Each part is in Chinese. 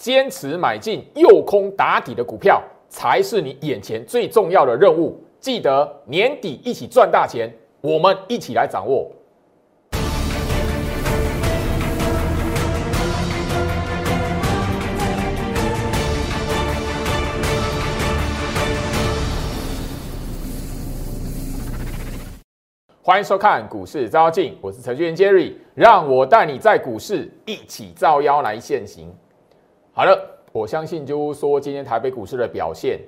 坚持买进诱空打底的股票，才是你眼前最重要的任务。记得年底一起赚大钱，我们一起来掌握。欢迎收看股市招妖镜，我是程序员 Jerry，让我带你在股市一起照妖来现行。好了，我相信就是说今天台北股市的表现，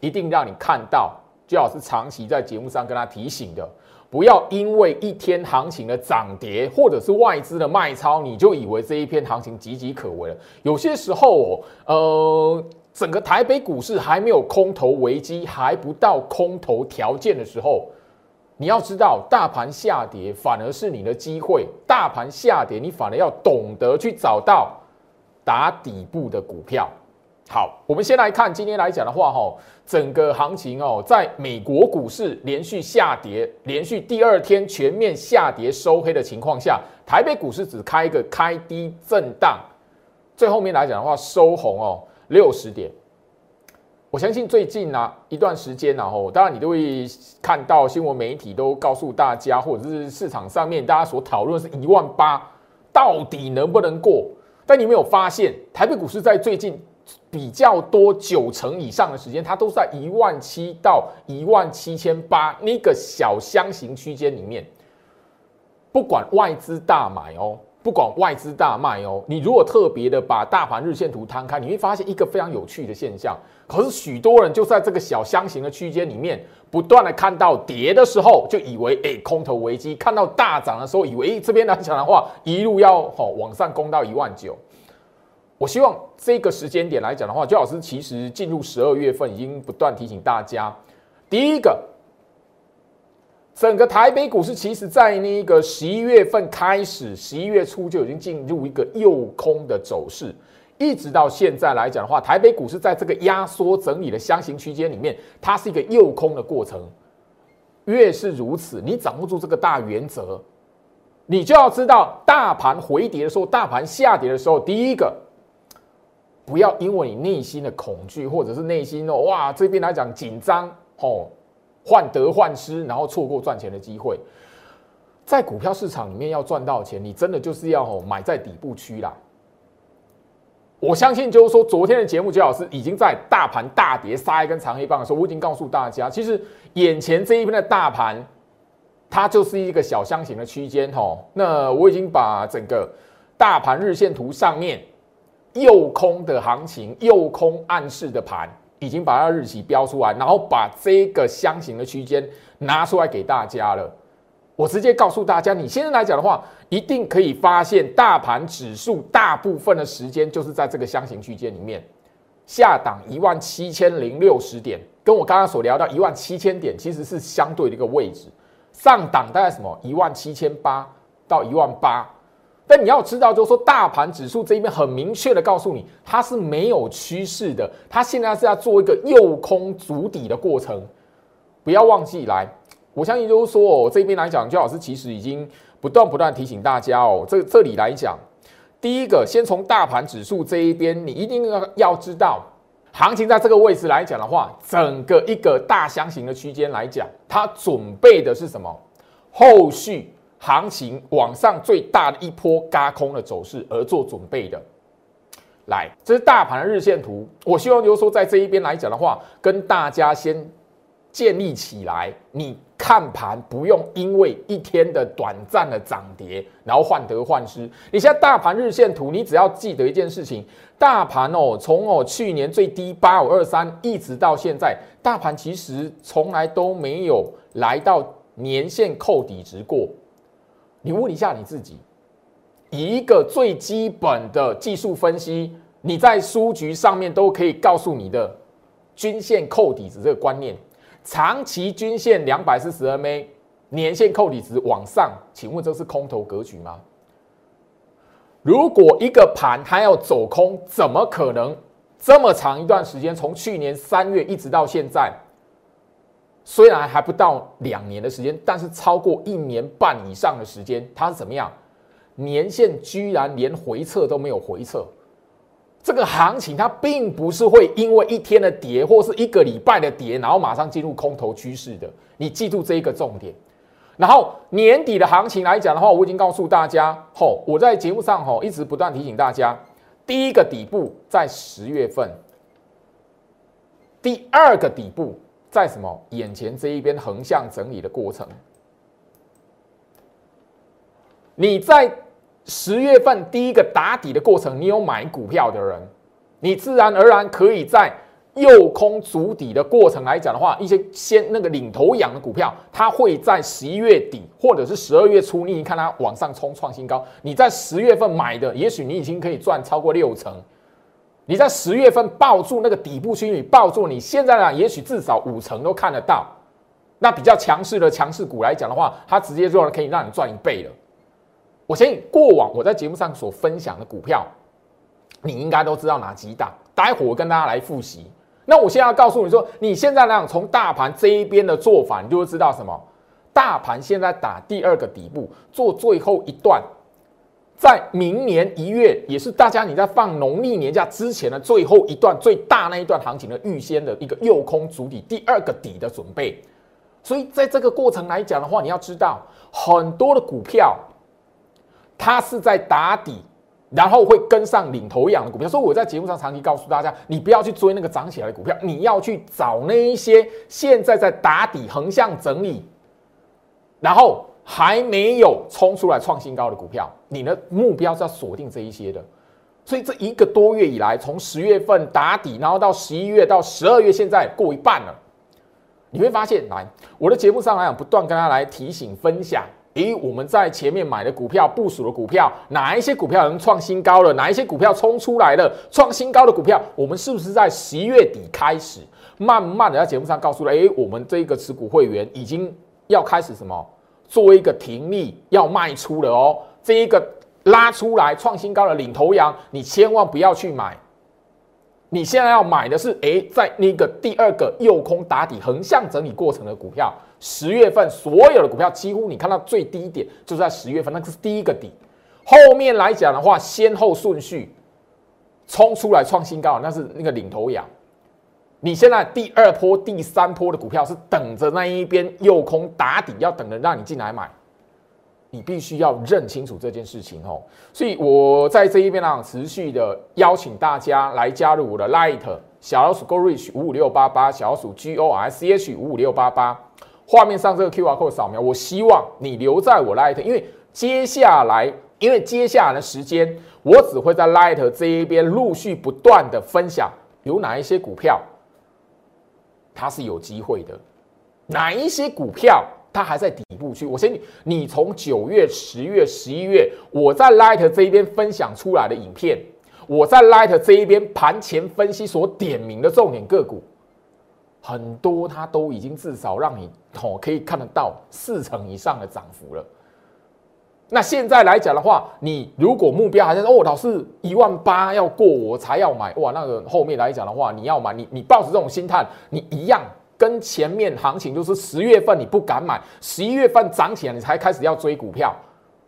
一定让你看到，最好是长期在节目上跟他提醒的，不要因为一天行情的涨跌，或者是外资的卖超，你就以为这一篇行情岌岌可危了。有些时候哦，呃，整个台北股市还没有空头危机，还不到空头条件的时候。你要知道，大盘下跌反而是你的机会。大盘下跌，你反而要懂得去找到打底部的股票。好，我们先来看今天来讲的话，哈，整个行情哦，在美国股市连续下跌，连续第二天全面下跌收黑的情况下，台北股市只开一个开低震荡，最后面来讲的话收红哦，六十点。我相信最近呢一段时间，然后当然你都会看到新闻媒体都告诉大家，或者是市场上面大家所讨论是一万八到底能不能过？但你没有发现，台北股市在最近比较多九成以上的时间，它都在一万七到一万七千八那个小箱型区间里面，不管外资大买哦。不管外资大卖哦，你如果特别的把大盘日线图摊开，你会发现一个非常有趣的现象。可是许多人就在这个小箱型的区间里面，不断的看到跌的时候，就以为哎空头危机；看到大涨的时候，以为这边来讲的话，一路要哦往上攻到一万九。我希望这个时间点来讲的话，周老师其实进入十二月份，已经不断提醒大家，第一个。整个台北股市其实，在那个十一月份开始，十一月初就已经进入一个诱空的走势，一直到现在来讲的话，台北股市在这个压缩整理的箱型区间里面，它是一个诱空的过程。越是如此，你掌握住这个大原则，你就要知道，大盘回跌的时候，大盘下跌的时候，第一个，不要因为你内心的恐惧，或者是内心哦，哇，这边来讲紧张哦。患得患失，然后错过赚钱的机会。在股票市场里面要赚到钱，你真的就是要买在底部区啦。我相信就是说，昨天的节目，周老师已经在大盘大跌杀一根长黑棒的时候，我已经告诉大家，其实眼前这一边的大盘，它就是一个小箱型的区间哈。那我已经把整个大盘日线图上面右空的行情、右空暗示的盘。已经把它日期标出来，然后把这个箱型的区间拿出来给大家了。我直接告诉大家，你现在来讲的话，一定可以发现大盘指数大部分的时间就是在这个箱型区间里面，下档一万七千零六十点，跟我刚刚所聊到一万七千点其实是相对的一个位置，上档大概什么一万七千八到一万八。但你要知道，就是说，大盘指数这一边很明确的告诉你，它是没有趋势的，它现在是要做一个诱空足底的过程。不要忘记来，我相信就是说，哦，这边来讲，焦老师其实已经不断不断提醒大家哦，这这里来讲，第一个，先从大盘指数这一边，你一定要要知道，行情在这个位置来讲的话，整个一个大箱型的区间来讲，它准备的是什么？后续。行情往上最大的一波嘎空的走势而做准备的，来，这是大盘的日线图。我希望就是说，在这一边来讲的话，跟大家先建立起来。你看盘不用因为一天的短暂的涨跌，然后患得患失。你现在大盘日线图，你只要记得一件事情：大盘哦，从哦去年最低八五二三，一直到现在，大盘其实从来都没有来到年线扣底值过。你问一下你自己，以一个最基本的技术分析，你在书局上面都可以告诉你的均线扣底值这个观念，长期均线两百四十 MA，年线扣底值往上，请问这是空头格局吗？如果一个盘它要走空，怎么可能这么长一段时间，从去年三月一直到现在？虽然还不到两年的时间，但是超过一年半以上的时间，它是怎么样？年限居然连回撤都没有回撤，这个行情它并不是会因为一天的跌或是一个礼拜的跌，然后马上进入空头趋势的。你记住这一个重点。然后年底的行情来讲的话，我已经告诉大家，吼，我在节目上吼一直不断提醒大家，第一个底部在十月份，第二个底部在什么？眼前这一边横向整理的过程。你在十月份第一个打底的过程，你有买股票的人，你自然而然可以在右空足底的过程来讲的话，一些先那个领头羊的股票，它会在十一月底或者是十二月初，你看它往上冲创新高，你在十月份买的，也许你已经可以赚超过六成。你在十月份抱住那个底部区域，抱住你现在呢，也许至少五成都看得到。那比较强势的强势股来讲的话，它直接就可以让你赚一倍了。我相信过往我在节目上所分享的股票，你应该都知道哪几档。待会我跟大家来复习。那我现在要告诉你说，你现在呢，从大盘这一边的做法，你就会知道什么？大盘现在打第二个底部，做最后一段，在明年一月，也是大家你在放农历年假之前的最后一段最大那一段行情的预先的一个右空主底第二个底的准备。所以在这个过程来讲的话，你要知道很多的股票。它是在打底，然后会跟上领头羊的股票。所以我在节目上长期告诉大家，你不要去追那个涨起来的股票，你要去找那一些现在在打底、横向整理，然后还没有冲出来创新高的股票。你的目标是要锁定这一些的。所以这一个多月以来，从十月份打底，然后到十一月到十二月，现在过一半了，你会发现，来我的节目上来讲，不断跟大家来提醒、分享。诶，我们在前面买的股票、部署的股票，哪一些股票能创新高了？哪一些股票冲出来了？创新高的股票，我们是不是在十一月底开始，慢慢的在节目上告诉了？诶，我们这个持股会员已经要开始什么，做一个停利，要卖出了哦。这一个拉出来创新高的领头羊，你千万不要去买。你现在要买的是，诶，在那个第二个右空打底、横向整理过程的股票。十月份所有的股票几乎你看到最低点就是在十月份，那个是第一个底。后面来讲的话，先后顺序冲出来创新高，那是那个领头羊。你现在第二波、第三波的股票是等着那一边右空打底，要等着让你进来买。你必须要认清楚这件事情哦。所以我在这一边呢，持续的邀请大家来加入我的 Light 小老鼠 Go Reach 五五六八八，小老鼠 G O R C H 五五六八八。画面上这个 Q R code 扫描，我希望你留在我 Light，因为接下来，因为接下来的时间，我只会在 Light 这一边陆续不断的分享有哪一些股票，它是有机会的，哪一些股票它还在底部区。我先，你从九月、十月、十一月，我在 Light 这一边分享出来的影片，我在 Light 这一边盘前分析所点名的重点个股。很多它都已经至少让你哦可以看得到四成以上的涨幅了。那现在来讲的话，你如果目标还是哦，老师一万八要过我才要买哇，那个后面来讲的话，你要买你你抱着这种心态，你一样跟前面行情就是十月份你不敢买，十一月份涨起来你才开始要追股票，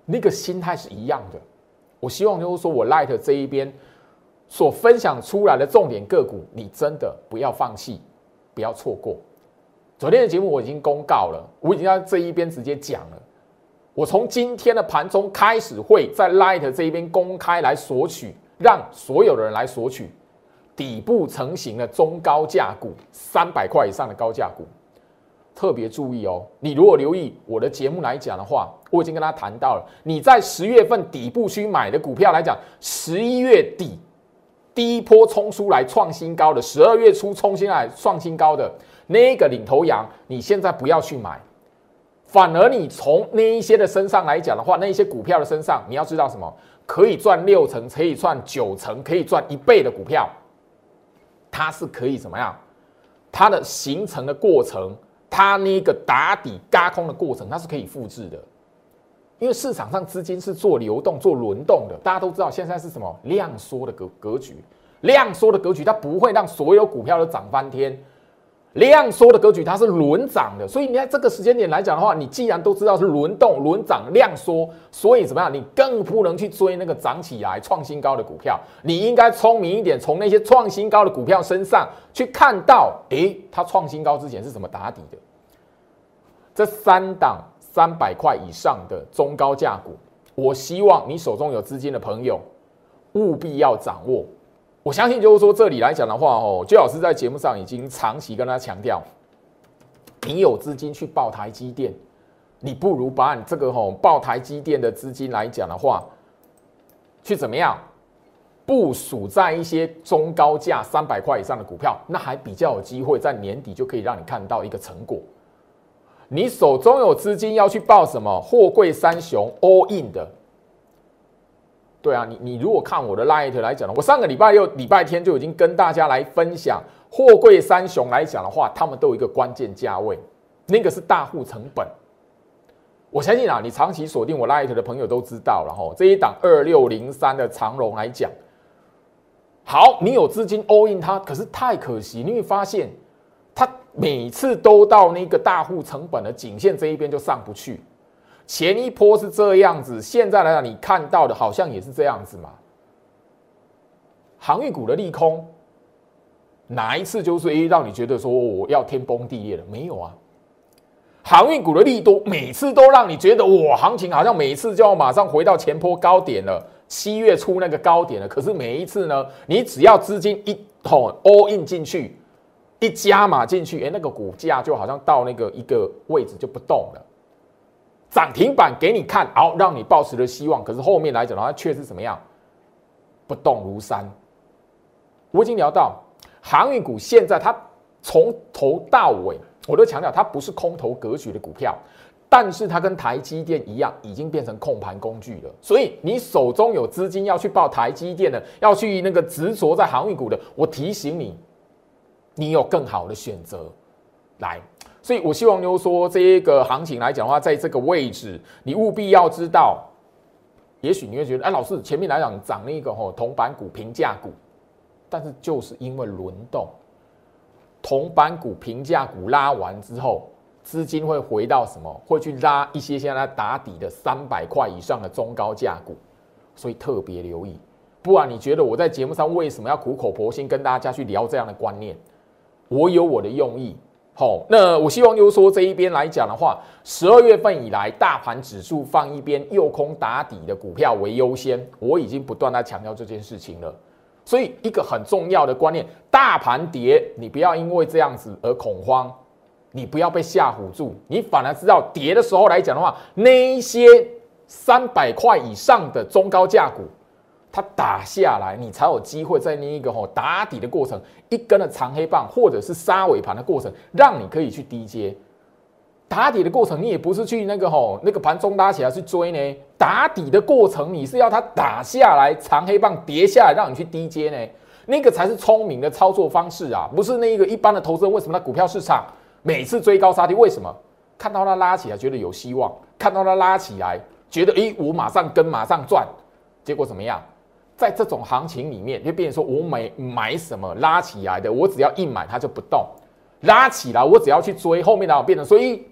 那个心态是一样的。我希望就是说我 Light 这一边所分享出来的重点个股，你真的不要放弃。不要错过昨天的节目，我已经公告了，我已经在这一边直接讲了。我从今天的盘中开始，会在 Light 这一边公开来索取，让所有的人来索取底部成型的中高价股，三百块以上的高价股。特别注意哦，你如果留意我的节目来讲的话，我已经跟他谈到了，你在十月份底部区买的股票来讲，十一月底。第一波冲出来创新高的，十二月初冲新来创新高的那个领头羊，你现在不要去买，反而你从那一些的身上来讲的话，那一些股票的身上，你要知道什么？可以赚六成，可以赚九成，可以赚一倍的股票，它是可以怎么样？它的形成的过程，它那个打底嘎空的过程，它是可以复制的。因为市场上资金是做流动、做轮动的，大家都知道现在是什么量缩的格格局，量缩的格局，它不会让所有股票都涨翻天。量缩的格局它是轮涨的，所以你在这个时间点来讲的话，你既然都知道是轮动、轮涨、量缩，所以怎么样？你更不能去追那个涨起来创新高的股票，你应该聪明一点，从那些创新高的股票身上去看到，诶，它创新高之前是怎么打底的？这三档三百块以上的中高价股，我希望你手中有资金的朋友务必要掌握。我相信，就是说这里来讲的话，哦，居老师在节目上已经长期跟他强调，你有资金去报台积电，你不如把你这个吼报台积电的资金来讲的话，去怎么样部署在一些中高价三百块以上的股票，那还比较有机会在年底就可以让你看到一个成果。你手中有资金要去报什么货柜三雄 all in 的。对啊，你你如果看我的 light 来讲呢，我上个礼拜六、礼拜天就已经跟大家来分享货柜三雄来讲的话，他们都有一个关键价位，那个是大户成本。我相信啊，你长期锁定我 light 的朋友都知道了哈。这一档二六零三的长龙来讲，好，你有资金 all in 它，可是太可惜，你会发现它每次都到那个大户成本的颈线这一边就上不去。前一波是这样子，现在来讲，你看到的好像也是这样子嘛。航运股的利空，哪一次就是诶让你觉得说我要天崩地裂了？没有啊。航运股的利多，每次都让你觉得哇，行情好像每一次就要马上回到前坡高点了，七月初那个高点了。可是每一次呢，你只要资金一桶 all in 进去，一加码进去，哎，那个股价就好像到那个一个位置就不动了。涨停板给你看，好让你抱持了希望。可是后面来讲的话，却是怎么样？不动如山。我已经聊到航运股，现在它从头到尾，我都强调它不是空头格局的股票，但是它跟台积电一样，已经变成控盘工具了。所以你手中有资金要去报台积电的，要去那个执着在航运股的，我提醒你，你有更好的选择来。所以，我希望就是说，这一个行情来讲的话，在这个位置，你务必要知道。也许你会觉得，哎，老师前面来讲涨那个吼铜板股、平价股，但是就是因为轮动，铜板股、平价股拉完之后，资金会回到什么？会去拉一些现在打底的三百块以上的中高价股，所以特别留意。不然，你觉得我在节目上为什么要苦口婆心跟大家去聊这样的观念？我有我的用意。好，那我希望就是说这一边来讲的话，十二月份以来，大盘指数放一边，右空打底的股票为优先。我已经不断在强调这件事情了。所以一个很重要的观念，大盘跌，你不要因为这样子而恐慌，你不要被吓唬住，你反而知道跌的时候来讲的话，那一些三百块以上的中高价股。它打下来，你才有机会在那一个吼打底的过程，一根的长黑棒，或者是杀尾盘的过程，让你可以去低接。打底的过程，你也不是去那个吼那个盘中拉起来去追呢。打底的过程，你是要它打下来，长黑棒跌下来，让你去低接呢。那个才是聪明的操作方式啊，不是那一个一般的投资人。为什么在股票市场每次追高杀低？为什么看到它拉起来觉得有希望，看到它拉起来觉得诶，我马上跟马上赚，结果怎么样？在这种行情里面，就变成说我买买什么拉起来的，我只要一买它就不动，拉起来我只要去追，后面的变成所以，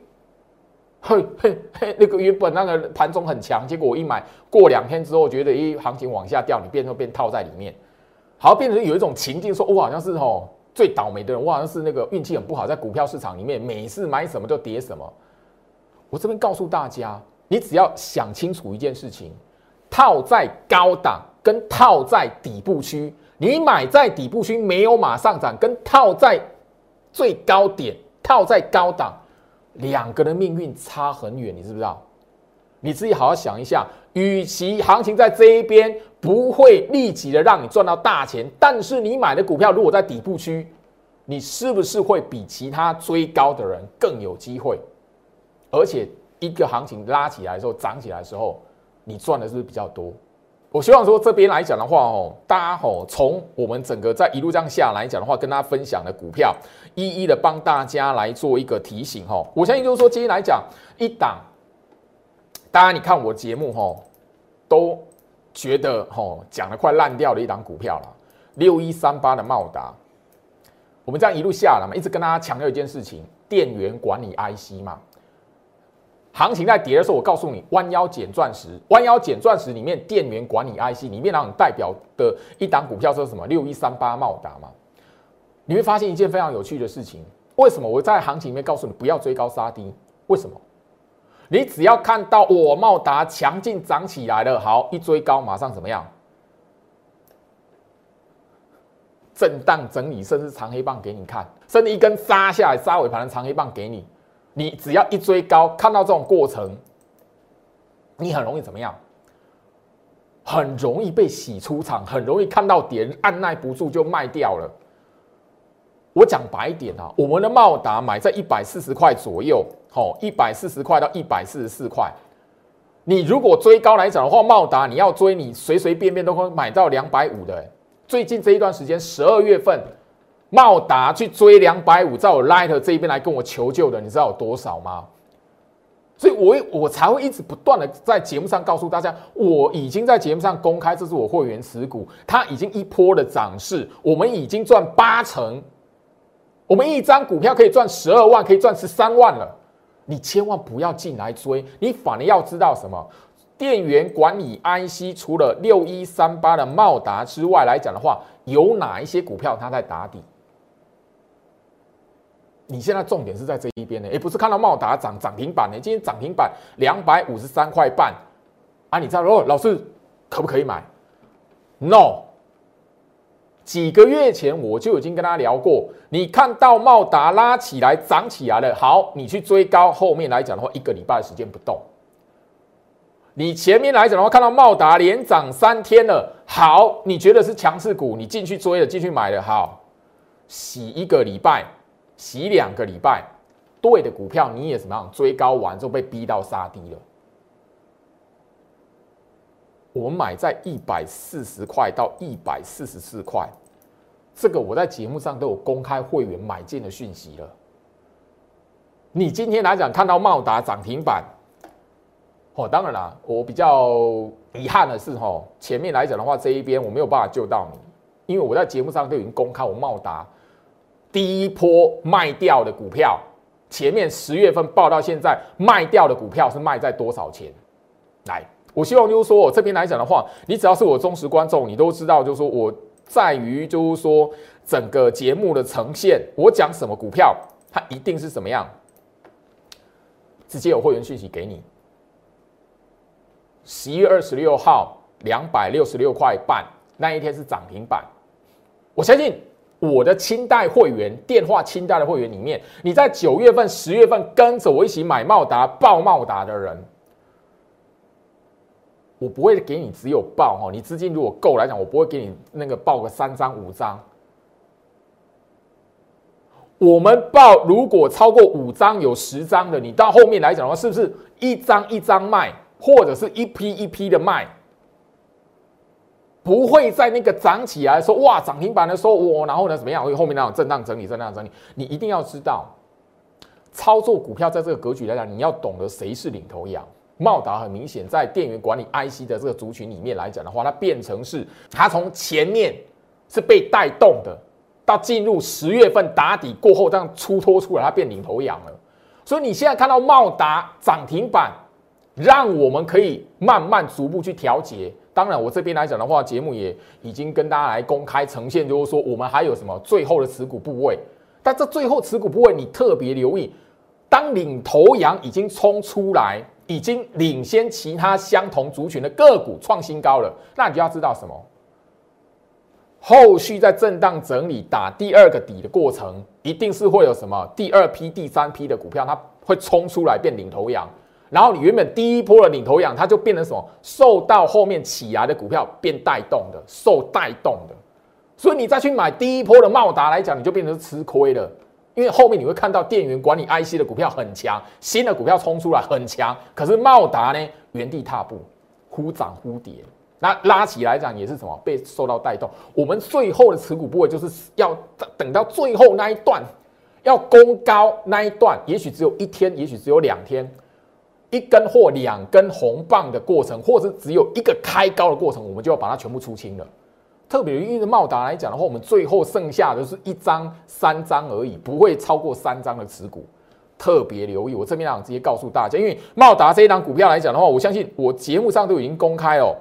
嘿 嘿嘿，那个原本那个盘中很强，结果我一买过两天之后，觉得一行情往下掉，你变成变套在里面，好变成有一种情境，说我好像是吼最倒霉的人，我好像是那个运气很不好，在股票市场里面每次买什么就跌什么。我这边告诉大家，你只要想清楚一件事情，套在高档。跟套在底部区，你买在底部区没有马上涨，跟套在最高点、套在高档，两个人命运差很远，你知不知道？你自己好好想一下。与其行情在这一边不会立即的让你赚到大钱，但是你买的股票如果在底部区，你是不是会比其他追高的人更有机会？而且一个行情拉起来的时候、涨起来的时候，你赚的是不是比较多？我希望说这边来讲的话哦，大家吼从我们整个在一路这样下来讲的话，跟大家分享的股票，一一的帮大家来做一个提醒哈。我相信就是说今天来讲一档，大家你看我节目哈，都觉得吼讲的快烂掉的一档股票了，六一三八的茂达，我们这样一路下来嘛，一直跟大家强调一件事情：电源管理 IC 嘛。行情在跌的时候，我告诉你，弯腰捡钻石，弯腰捡钻石里面电源管理 IC 里面那种代表的一档股票是什么？六一三八茂达嘛。你会发现一件非常有趣的事情：为什么我在行情里面告诉你不要追高杀低？为什么？你只要看到我茂达强劲涨起来了，好一追高，马上怎么样？震荡整理，甚至长黑棒给你看，甚至一根杀下来杀尾盘的长黑棒给你。你只要一追高，看到这种过程，你很容易怎么样？很容易被洗出场，很容易看到点，按耐不住就卖掉了。我讲白一点啊，我们的茂达买在一百四十块左右，好，一百四十块到一百四十四块。你如果追高来讲的话，茂达你要追，你随随便便都会买到两百五的。最近这一段时间，十二月份，茂达去追两百五，在我 Light 这一边来跟我求救的，你知道有多少吗？所以，我我才会一直不断的在节目上告诉大家，我已经在节目上公开，这是我会员持股，它已经一波的涨势，我们已经赚八成，我们一张股票可以赚十二万，可以赚十三万了。你千万不要进来追，你反而要知道什么？电源管理 IC 除了六一三八的茂达之外来讲的话，有哪一些股票它在打底？你现在重点是在这一边呢，也不是看到茂达涨涨停板呢，今天涨停板两百五十三块半啊！你知道哦，老师可不可以买？No，几个月前我就已经跟他聊过，你看到茂达拉起来涨起来了，好，你去追高，后面来讲的话，一个礼拜的时间不动。你前面来讲的话，看到茂达连涨三天了，好，你觉得是强势股，你进去追了，进去买了，好，洗一个礼拜，洗两个礼拜，对的股票你也怎么样？追高完之后被逼到杀低了。我买在一百四十块到一百四十四块，这个我在节目上都有公开会员买进的讯息了。你今天来讲看到茂达涨停板。哦，当然啦，我比较遗憾的是，哈，前面来讲的话，这一边我没有办法救到你，因为我在节目上都已经公开，我茂达第一波卖掉的股票，前面十月份报到现在卖掉的股票是卖在多少钱？来，我希望就是说我这边来讲的话，你只要是我忠实观众，你都知道，就是说我在于就是说整个节目的呈现，我讲什么股票，它一定是什么样，直接有会员讯息给你。十一月二十六号，两百六十六块半，那一天是涨停板。我相信我的清代会员电话清代的会员里面，你在九月份、十月份跟着我一起买茂达、报茂达的人，我不会给你只有报哈，你资金如果够来讲，我不会给你那个报个三张五张。我们报如果超过五张有十张的，你到后面来讲的话，是不是一张一张卖？或者是一批一批的卖，不会在那个涨起来说哇涨停板的时候哇，然后呢怎么样？会后面那种震荡整理、震荡整理，你一定要知道，操作股票在这个格局来讲，你要懂得谁是领头羊。茂达很明显在电源管理 IC 的这个族群里面来讲的话，它变成是它从前面是被带动的，到进入十月份打底过后这样出脱出来，它变领头羊了。所以你现在看到茂达涨停板。让我们可以慢慢逐步去调节。当然，我这边来讲的话，节目也已经跟大家来公开呈现，就是说我们还有什么最后的持股部位。但这最后持股部位，你特别留意，当领头羊已经冲出来，已经领先其他相同族群的个股创新高了，那你就要知道什么？后续在震荡整理打第二个底的过程，一定是会有什么第二批、第三批的股票，它会冲出来变领头羊。然后你原本第一波的领头羊，它就变成什么？受到后面起来的股票变带动的，受带动的。所以你再去买第一波的茂达来讲，你就变成吃亏了。因为后面你会看到电源管理 IC 的股票很强，新的股票冲出来很强，可是茂达呢原地踏步，忽涨忽跌。那拉起来讲也是什么？被受到带动。我们最后的持股部位就是要等到最后那一段，要攻高那一段，也许只有一天，也许只有两天。一根或两根红棒的过程，或者只有一个开高的过程，我们就要把它全部出清了。特别因为茂达来讲的话，我们最后剩下的是一张、三张而已，不会超过三张的持股。特别留意，我这边想直接告诉大家，因为茂达这一档股票来讲的话，我相信我节目上都已经公开哦。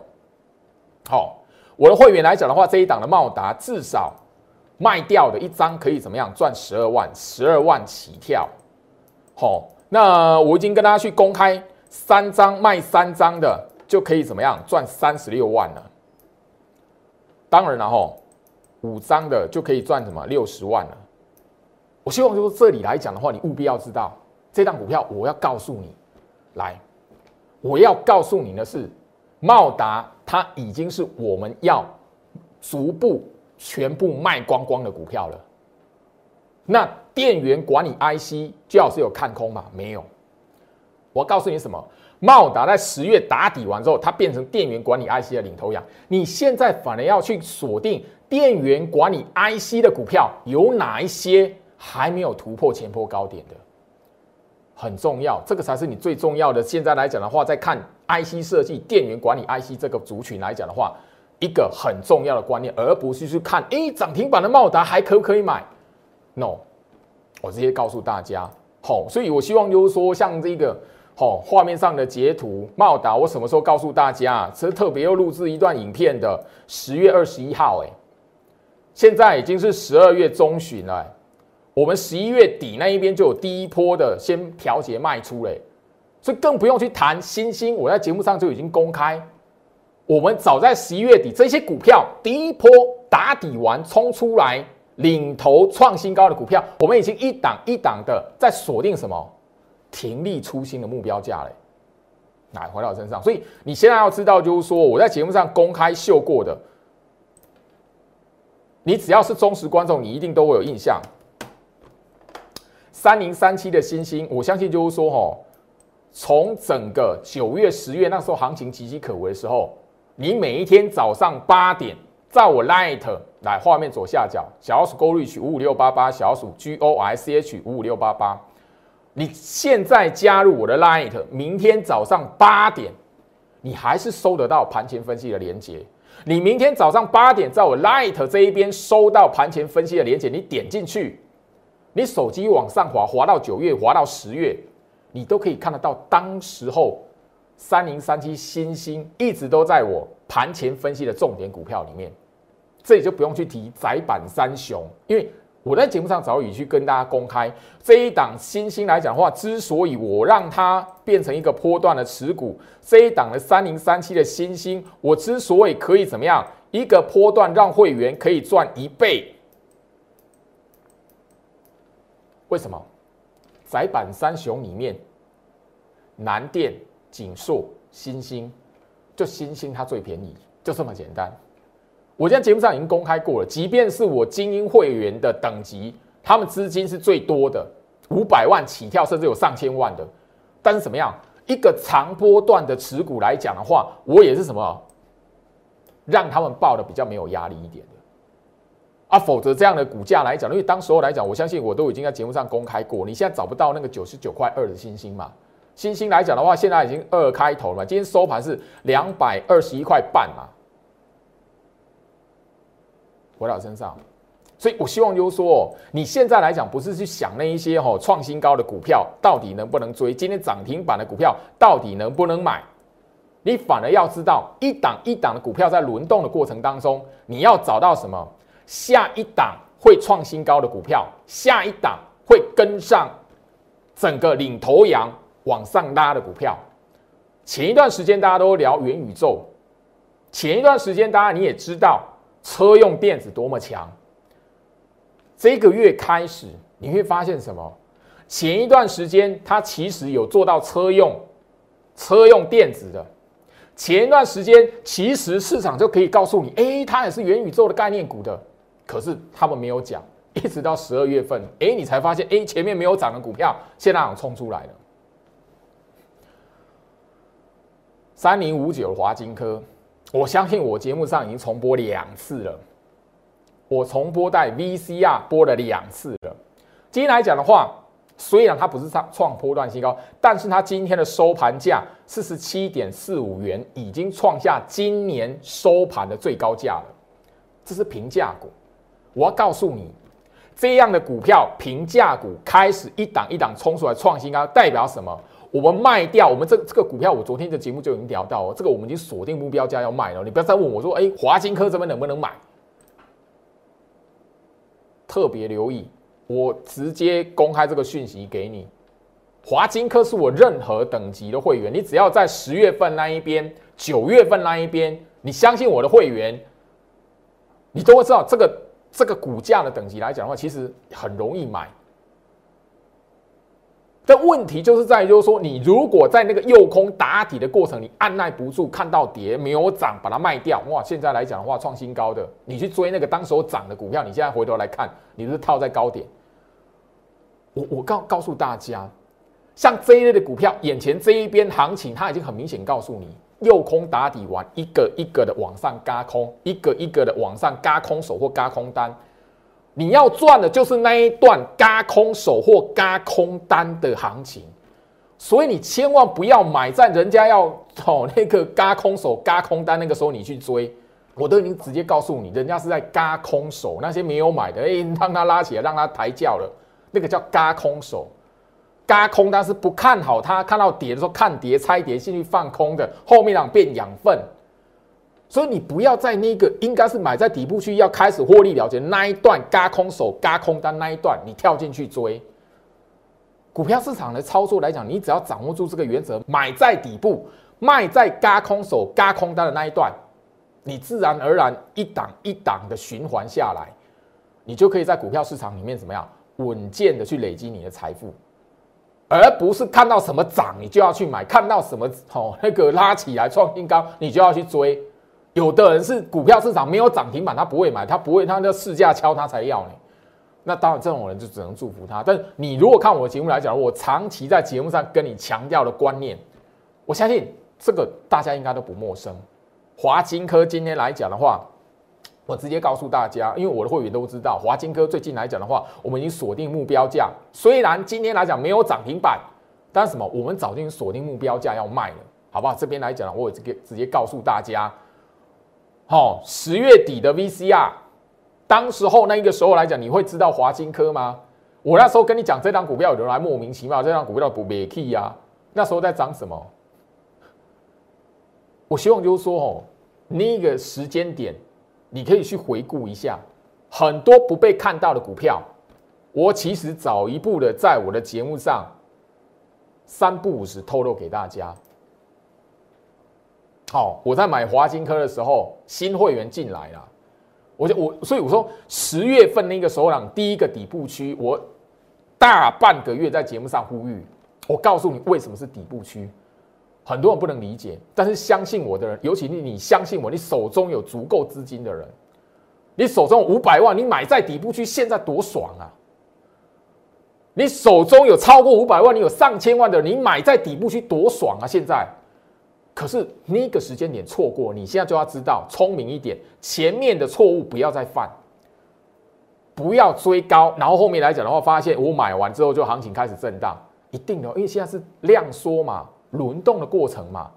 好，我的会员来讲的话，这一档的茂达至少卖掉的一张可以怎么样赚十二万，十二万起跳。好，那我已经跟大家去公开三张卖三张的就可以怎么样赚三十六万了。当然了哈，五张的就可以赚什么六十万了。我希望就是这里来讲的话，你务必要知道这档股票。我要告诉你，来，我要告诉你的是，茂达它已经是我们要逐步全部卖光光的股票了。那电源管理 IC 最好是有看空嘛？没有。我告诉你什么？茂达在十月打底完之后，它变成电源管理 IC 的领头羊。你现在反而要去锁定电源管理 IC 的股票，有哪一些？还没有突破前波高点的，很重要，这个才是你最重要的。现在来讲的话，在看 IC 设计、电源管理 IC 这个族群来讲的话，一个很重要的观念，而不是去看，哎，涨停板的茂达还可不可以买？No，我直接告诉大家，好，所以我希望就是说，像这个好画面上的截图，茂达，我什么时候告诉大家？是特别又录制一段影片的，十月二十一号，哎，现在已经是十二月中旬了。我们十一月底那一边就有第一波的先调节卖出嘞，所以更不用去谈新兴。我在节目上就已经公开，我们早在十一月底这些股票第一波打底完冲出来领头创新高的股票，我们已经一档一档的在锁定什么停利出新的目标价嘞，来回到身上。所以你现在要知道，就是说我在节目上公开秀过的，你只要是忠实观众，你一定都会有印象。三零三七的星星，我相信就是说，哈，从整个九月、十月那时候行情岌岌可危的时候，你每一天早上八点，在我 Light 来画面左下角，小鼠 Go Reach 五五六八八，小鼠 G O I C H 五五六八八，你现在加入我的 Light，明天早上八点，你还是收得到盘前分析的连接。你明天早上八点在我 Light 这一边收到盘前分析的连接，你点进去。你手机往上滑，滑到九月，滑到十月，你都可以看得到。当时候三零三七新星一直都在我盘前分析的重点股票里面，这里就不用去提窄板三雄，因为我在节目上早已去跟大家公开这一档新星来讲的话，之所以我让它变成一个波段的持股，这一档的三零三七的新星，我之所以可以怎么样，一个波段让会员可以赚一倍。为什么？窄板三雄里面，南电、锦硕、新兴，就新兴它最便宜，就这么简单。我在节目上已经公开过了，即便是我精英会员的等级，他们资金是最多的，五百万起跳，甚至有上千万的。但是怎么样？一个长波段的持股来讲的话，我也是什么，让他们报的比较没有压力一点的。啊，否则这样的股价来讲，因为当时候来讲，我相信我都已经在节目上公开过。你现在找不到那个九十九块二的星星嘛？星星来讲的话，现在已经二开头了嘛？今天收盘是两百二十一块半嘛？回到身上，所以我希望就是说，你现在来讲不是去想那一些哈创新高的股票到底能不能追，今天涨停板的股票到底能不能买？你反而要知道一档一档的股票在轮动的过程当中，你要找到什么？下一档会创新高的股票，下一档会跟上整个领头羊往上拉的股票。前一段时间大家都聊元宇宙，前一段时间大家你也知道车用电子多么强。这个月开始你会发现什么？前一段时间它其实有做到车用车用电子的。前一段时间其实市场就可以告诉你，哎，它也是元宇宙的概念股的。可是他们没有讲，一直到十二月份，哎，你才发现，哎，前面没有涨的股票，现在冲出来了。三零五九华金科，我相信我节目上已经重播两次了，我重播带 VCR 播了两次了。今天来讲的话，虽然它不是创创波段新高，但是它今天的收盘价四十七点四五元，已经创下今年收盘的最高价了。这是平价股。我要告诉你，这样的股票平价股开始一档一档冲出来创新高，代表什么？我们卖掉我们这这个股票，我昨天的节目就已经聊到哦，这个我们已经锁定目标价要卖了。你不要再问我说，哎，华金科这边能不能买？特别留意，我直接公开这个讯息给你。华金科是我任何等级的会员，你只要在十月份那一边、九月份那一边，你相信我的会员，你都会知道这个这个股价的等级来讲的话，其实很容易买。但问题就是在于，就是说，你如果在那个诱空打底的过程，你按耐不住，看到跌没有涨，把它卖掉，哇！现在来讲的话，创新高的，你去追那个当时涨的股票，你现在回头来看，你是套在高点。我我告告诉大家，像这一类的股票，眼前这一边行情，它已经很明显告诉你，诱空打底完，一个一个的往上嘎空，一个一个的往上嘎空手或嘎空单。你要赚的就是那一段嘎空手或嘎空单的行情，所以你千万不要买在人家要哦那个嘎空手嘎空单那个时候你去追，我都已经直接告诉你，人家是在嘎空手，那些没有买的，哎，让他拉起来，让他抬轿了，那个叫嘎空手，嘎空单是不看好它，看到跌的时候看跌猜跌进去放空的，后面两变养分。所以你不要在那个应该是买在底部区要开始获利了结那一段，嘎空手、嘎空单那一段，你跳进去追。股票市场的操作来讲，你只要掌握住这个原则，买在底部，卖在嘎空手、嘎空单的那一段，你自然而然一档一档的循环下来，你就可以在股票市场里面怎么样稳健的去累积你的财富，而不是看到什么涨你就要去买，看到什么哦那个拉起来创新高你就要去追。有的人是股票市场没有涨停板，他不会买，他不会，他要市价敲他才要呢。那当然，这种人就只能祝福他。但你如果看我的节目来讲，我长期在节目上跟你强调的观念，我相信这个大家应该都不陌生。华金科今天来讲的话，我直接告诉大家，因为我的会员都知道，华金科最近来讲的话，我们已经锁定目标价。虽然今天来讲没有涨停板，但是什么？我们早就锁定目标价要卖了，好不好？这边来讲，我也直接直接告诉大家。好，十月底的 VCR，当时候那个时候来讲，你会知道华金科吗？我那时候跟你讲这张股票，有人来莫名其妙，这张股票不别 key 呀？那时候在涨什么？我希望就是说，哦，那个时间点，你可以去回顾一下，很多不被看到的股票，我其实早一步的在我的节目上三不五时透露给大家。好，我在买华金科的时候，新会员进来了，我就我所以我说十月份那个时候，让第一个底部区，我大半个月在节目上呼吁，我告诉你为什么是底部区，很多人不能理解，但是相信我的人，尤其你你相信我，你手中有足够资金的人，你手中五百万，你买在底部区，现在多爽啊！你手中有超过五百万，你有上千万的，你买在底部区多爽啊！现在。可是那个时间点错过，你现在就要知道，聪明一点，前面的错误不要再犯，不要追高，然后后面来讲的话，发现我买完之后就行情开始震荡，一定的，因为现在是量缩嘛，轮动的过程嘛，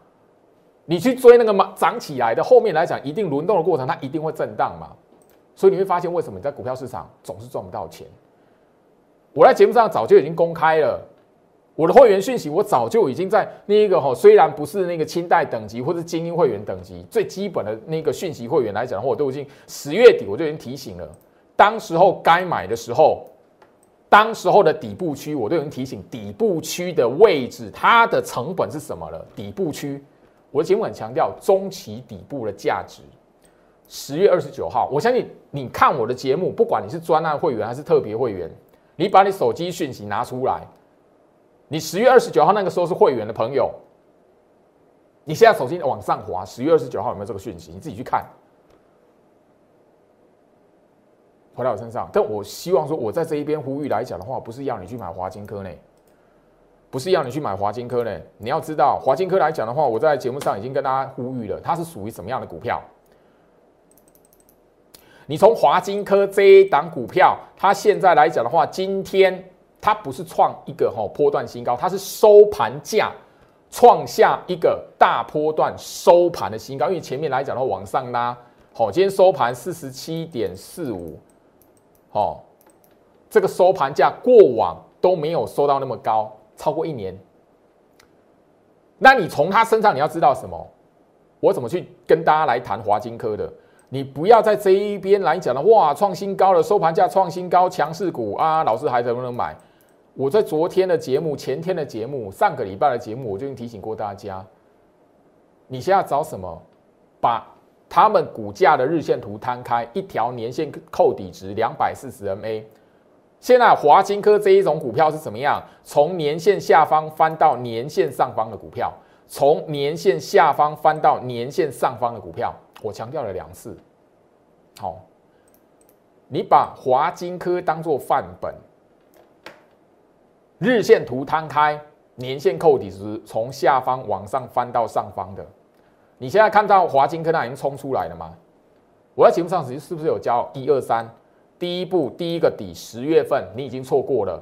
你去追那个嘛涨起来的，后面来讲一定轮动的过程，它一定会震荡嘛，所以你会发现为什么你在股票市场总是赚不到钱？我在节目上早就已经公开了。我的会员讯息，我早就已经在那一个哈，虽然不是那个清代等级或者精英会员等级，最基本的那个讯息会员来讲的话，我都已经十月底我就已经提醒了，当时候该买的时候，当时候的底部区我都已经提醒，底部区的位置它的成本是什么了？底部区，我的节目很强调中期底部的价值。十月二十九号，我相信你看我的节目，不管你是专案会员还是特别会员，你把你手机讯息拿出来。你十月二十九号那个时候是会员的朋友，你现在手机往上滑，十月二十九号有没有这个讯息？你自己去看。回到我身上，但我希望说，我在这一边呼吁来讲的话，不是要你去买华金科呢，不是要你去买华金科呢。你要知道，华金科来讲的话，我在节目上已经跟大家呼吁了，它是属于什么样的股票？你从华金科这一档股票，它现在来讲的话，今天。它不是创一个哈波段新高，它是收盘价创下一个大波段收盘的新高。因为前面来讲的话往上拉，好，今天收盘四十七点四五，好，这个收盘价过往都没有收到那么高，超过一年。那你从他身上你要知道什么？我怎么去跟大家来谈华金科的？你不要在这一边来讲的，哇，创新高了，收盘价创新高，强势股啊，老师还能不能买？我在昨天的节目、前天的节目、上个礼拜的节目，我就已经提醒过大家，你现在找什么？把他们股价的日线图摊开，一条年线扣底值两百四十 MA。现在华金科这一种股票是怎么样？从年线下方翻到年线上方的股票，从年线下方翻到年线上方的股票，我强调了两次。好，你把华金科当做范本，日线图摊开，年线扣底值从下方往上翻到上方的，你现在看到华金科那已经冲出来了吗？我在节目上是是不是有教一二三？第一步，第一个底，十月份你已经错过了。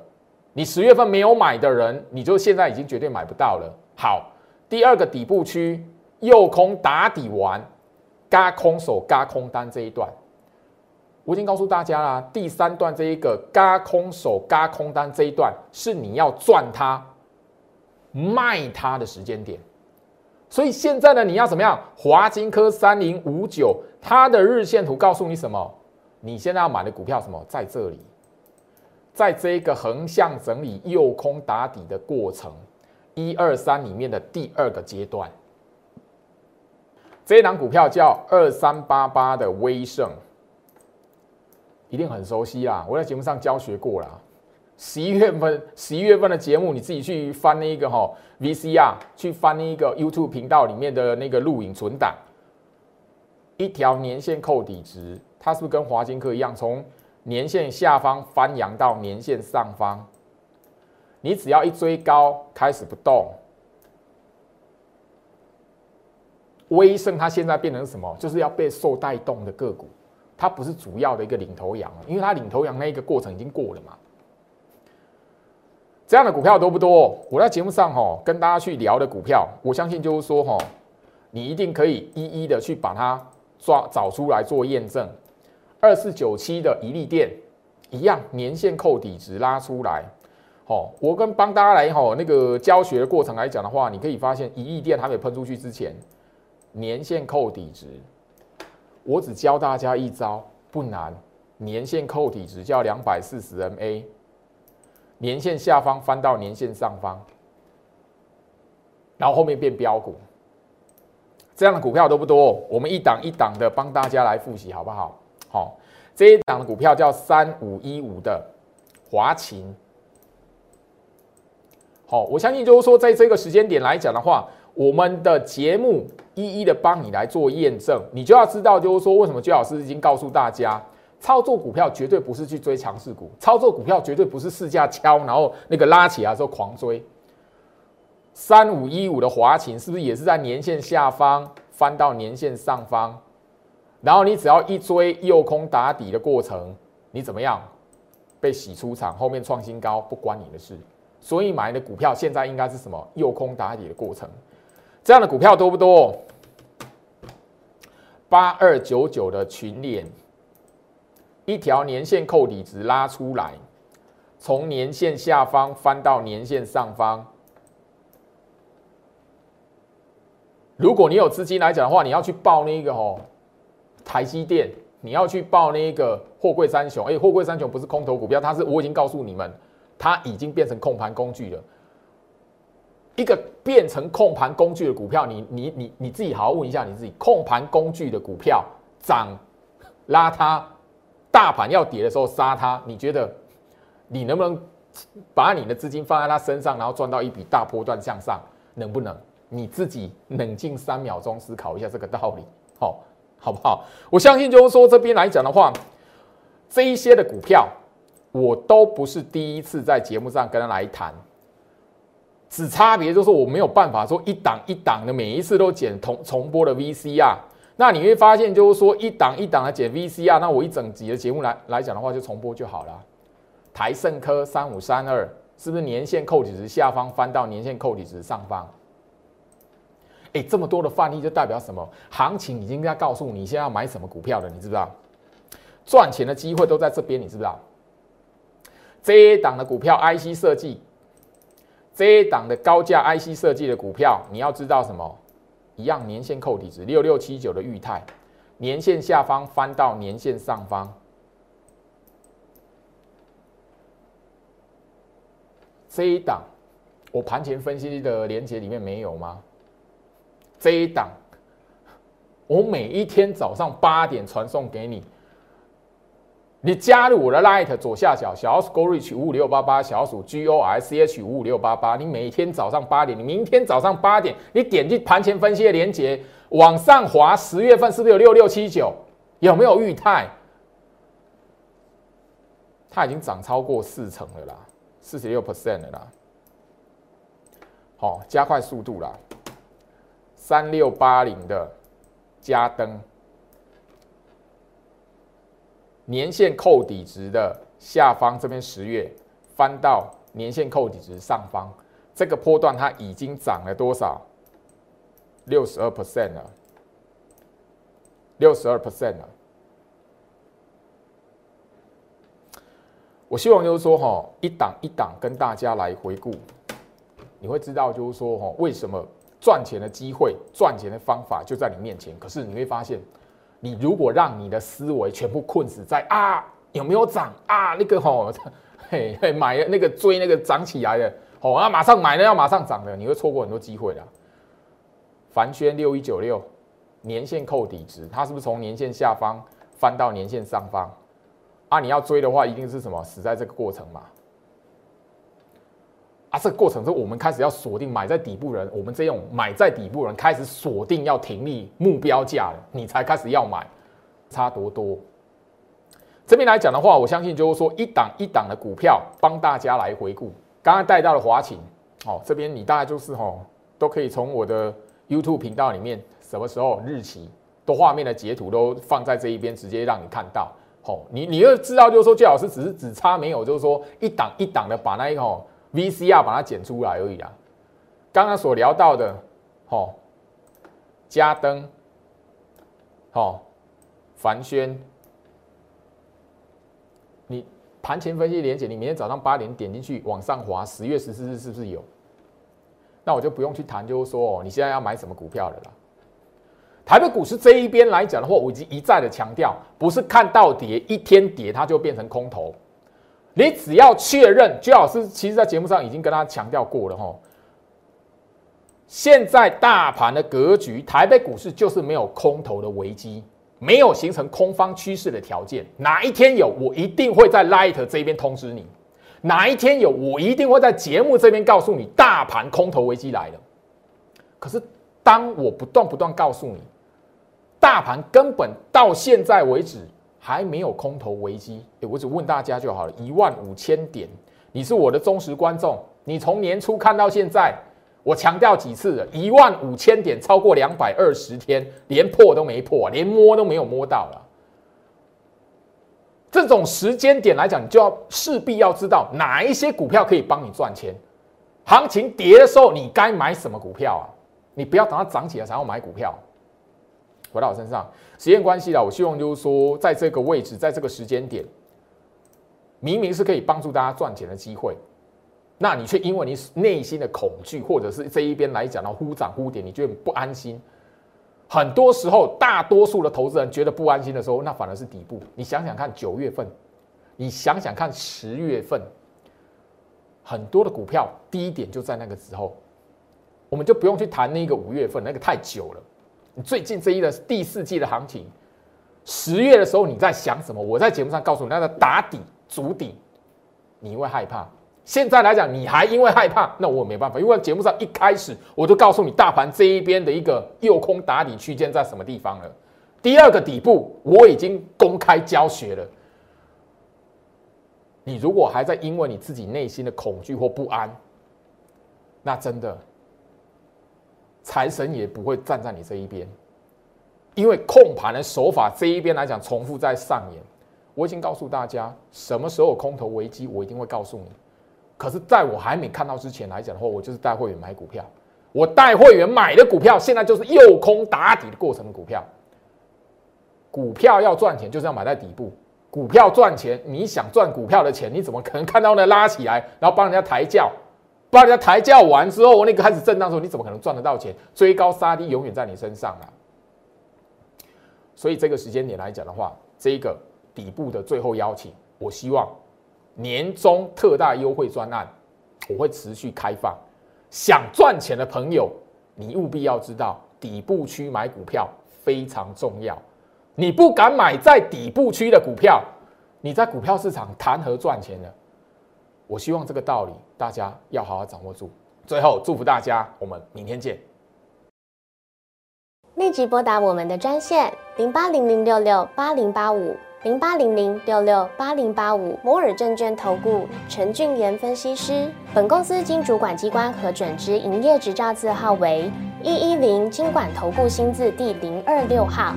你十月份没有买的人，你就现在已经绝对买不到了。好，第二个底部区，右空打底完，嘎空手嘎空单这一段，我已经告诉大家啦。第三段这一个嘎空手嘎空单这一段，是你要赚它、卖它的时间点。所以现在呢，你要怎么样？华金科三零五九，它的日线图告诉你什么？你现在要买的股票什么？在这里，在这一个横向整理、右空打底的过程，一二三里面的第二个阶段，这一档股票叫二三八八的威盛，一定很熟悉啦。我在节目上教学过了。十一月份，十一月份的节目，你自己去翻那个哈 VCR，去翻那个 YouTube 频道里面的那个录影存档，一条年线扣底值。它是不是跟华金科一样，从年线下方翻扬到年线上方？你只要一追高，开始不动。威盛它现在变成什么？就是要被受带动的个股，它不是主要的一个领头羊因为它领头羊那一个过程已经过了嘛。这样的股票多不多？我在节目上哈跟大家去聊的股票，我相信就是说哈，你一定可以一一的去把它抓找出来做验证。二四九七的一利电一样，年线扣底值拉出来。好，我跟帮大家来哈那个教学的过程来讲的话，你可以发现一利电还没喷出去之前，年线扣底值，我只教大家一招，不难。年线扣底只叫两百四十 MA，年线下方翻到年线上方，然后后面变标股。这样的股票多不多？我们一档一档的帮大家来复习，好不好？好，这一档的股票叫三五一五的华勤。好，我相信就是说，在这个时间点来讲的话，我们的节目一一的帮你来做验证，你就要知道，就是说，为什么居老师已经告诉大家，操作股票绝对不是去追强势股，操作股票绝对不是市价敲，然后那个拉起来之后狂追。三五一五的华勤是不是也是在年线下方翻到年线上方？然后你只要一追右空打底的过程，你怎么样被洗出场？后面创新高不关你的事。所以买的股票现在应该是什么？右空打底的过程。这样的股票多不多？八二九九的群联，一条年线扣底值拉出来，从年线下方翻到年线上方。如果你有资金来讲的话，你要去报那个哦。台积电，你要去报那个货柜三雄，哎，货柜三雄不是空头股票，它是我已经告诉你们，它已经变成控盘工具了。一个变成控盘工具的股票，你你你你自己好好问一下你自己，控盘工具的股票涨拉它，大盘要跌的时候杀它，你觉得你能不能把你的资金放在它身上，然后赚到一笔大波段向上？能不能？你自己冷静三秒钟思考一下这个道理，好。好不好？我相信就是说这边来讲的话，这一些的股票我都不是第一次在节目上跟他来谈，只差别就是我没有办法说一档一档的每一次都剪重重播的 VCR，那你会发现就是说一档一档的剪 VCR，那我一整集的节目来来讲的话就重播就好了。台盛科三五三二是不是年线扣底值下方翻到年线扣底值上方？哎，这么多的范例就代表什么？行情已经在告诉你现在要买什么股票了，你知不知道？赚钱的机会都在这边，你知不知道？这一档的股票 IC 设计，这一档的高价 IC 设计的股票，你要知道什么？一样年线扣底值六六七九的裕泰，年线下方翻到年线上方，这一档我盘前分析的连接里面没有吗？这一档我每一天早上八点传送给你。你加入我的 Light 左下角小鼠 Go Reach 五五六八八小鼠 G O R C H 五五六八八，你每天早上八点，你明天早上八点，你点击盘前分析的连接往上滑，十月份是不是有六六七九？有没有裕泰？它已经涨超过四成了啦，四十六 percent 了啦。好，加快速度啦，三六八零的加灯。年线扣底值的下方这边十月翻到年线扣底值上方，这个波段它已经涨了多少？六十二 percent 了，六十二 percent 了。我希望就是说哈，一档一档跟大家来回顾，你会知道就是说哈，为什么赚钱的机会、赚钱的方法就在你面前，可是你会发现。你如果让你的思维全部困死在啊有没有涨啊那个吼 嘿嘿买那个追那个涨起来的哦啊马上买了要马上涨的，你会错过很多机会的。凡轩六一九六年线扣底值，它是不是从年线下方翻到年线上方？啊，你要追的话，一定是什么死在这个过程嘛？啊，这个过程中，我们开始要锁定买在底部人，我们这种买在底部人开始锁定要停利目标价了，你才开始要买，差多多。这边来讲的话，我相信就是说一档一档的股票帮大家来回顾。刚刚带到了华勤，哦，这边你大概就是吼，都可以从我的 YouTube 频道里面，什么时候日期，都画面的截图都放在这一边，直接让你看到。好，你你要知道就是说，最老师只是只差没有，就是说一档一档的把那一个吼。VCR 把它剪出来而已啊。刚刚所聊到的，哦，加灯，哦，凡轩，你盘前分析连接，你明天早上八点点进去往上滑，十月十四日是不是有？那我就不用去谈，就是说哦，你现在要买什么股票了啦？台北股市这一边来讲的话，我已经一再的强调，不是看到跌一天跌它就变成空头。你只要确认，朱老师其实在节目上已经跟他强调过了哈。现在大盘的格局，台北股市就是没有空头的危机，没有形成空方趋势的条件。哪一天有，我一定会在 Light 这边通知你；哪一天有，我一定会在节目这边告诉你，大盘空头危机来了。可是，当我不断不断告诉你，大盘根本到现在为止。还没有空头危机，我只问大家就好了。一万五千点，你是我的忠实观众，你从年初看到现在，我强调几次了？一万五千点超过两百二十天，连破都没破，连摸都没有摸到了。这种时间点来讲，你就要势必要知道哪一些股票可以帮你赚钱。行情跌的时候，你该买什么股票啊？你不要等它涨起来才要买股票。回到我身上，时间关系了，我希望就是说，在这个位置，在这个时间点，明明是可以帮助大家赚钱的机会，那你却因为你内心的恐惧，或者是这一边来讲的忽涨忽跌，你觉得不安心。很多时候，大多数的投资人觉得不安心的时候，那反而是底部。你想想看，九月份，你想想看十月份，很多的股票低点就在那个时候，我们就不用去谈那个五月份，那个太久了。你最近这一的第四季的行情，十月的时候你在想什么？我在节目上告诉你，那个打底、筑底，你会害怕。现在来讲，你还因为害怕，那我没办法，因为节目上一开始我就告诉你，大盘这一边的一个右空打底区间在什么地方了。第二个底部我已经公开教学了。你如果还在因为你自己内心的恐惧或不安，那真的。财神也不会站在你这一边，因为控盘的手法这一边来讲重复在上演。我已经告诉大家，什么时候空头危机，我一定会告诉你。可是，在我还没看到之前来讲的话，我就是带会员买股票。我带会员买的股票，现在就是诱空打底的过程的股票。股票要赚钱，就是要买在底部。股票赚钱，你想赚股票的钱，你怎么可能看到那拉起来，然后帮人家抬轿，帮人家抬价完之后，那个开始震荡的时候，你怎么可能赚得到钱？追高杀低，永远在你身上啊！所以这个时间点来讲的话，这个底部的最后邀请，我希望年终特大优惠专案，我会持续开放。想赚钱的朋友，你务必要知道，底部区买股票非常重要。你不敢买在底部区的股票，你在股票市场谈何赚钱呢？我希望这个道理大家要好好掌握住。最后祝福大家，我们明天见。立即拨打我们的专线零八零零六六八零八五零八零零六六八零八五摩尔证券投顾陈俊言分析师。本公司经主管机关核准之营业执照字号为一一零金管投顾新字第零二六号。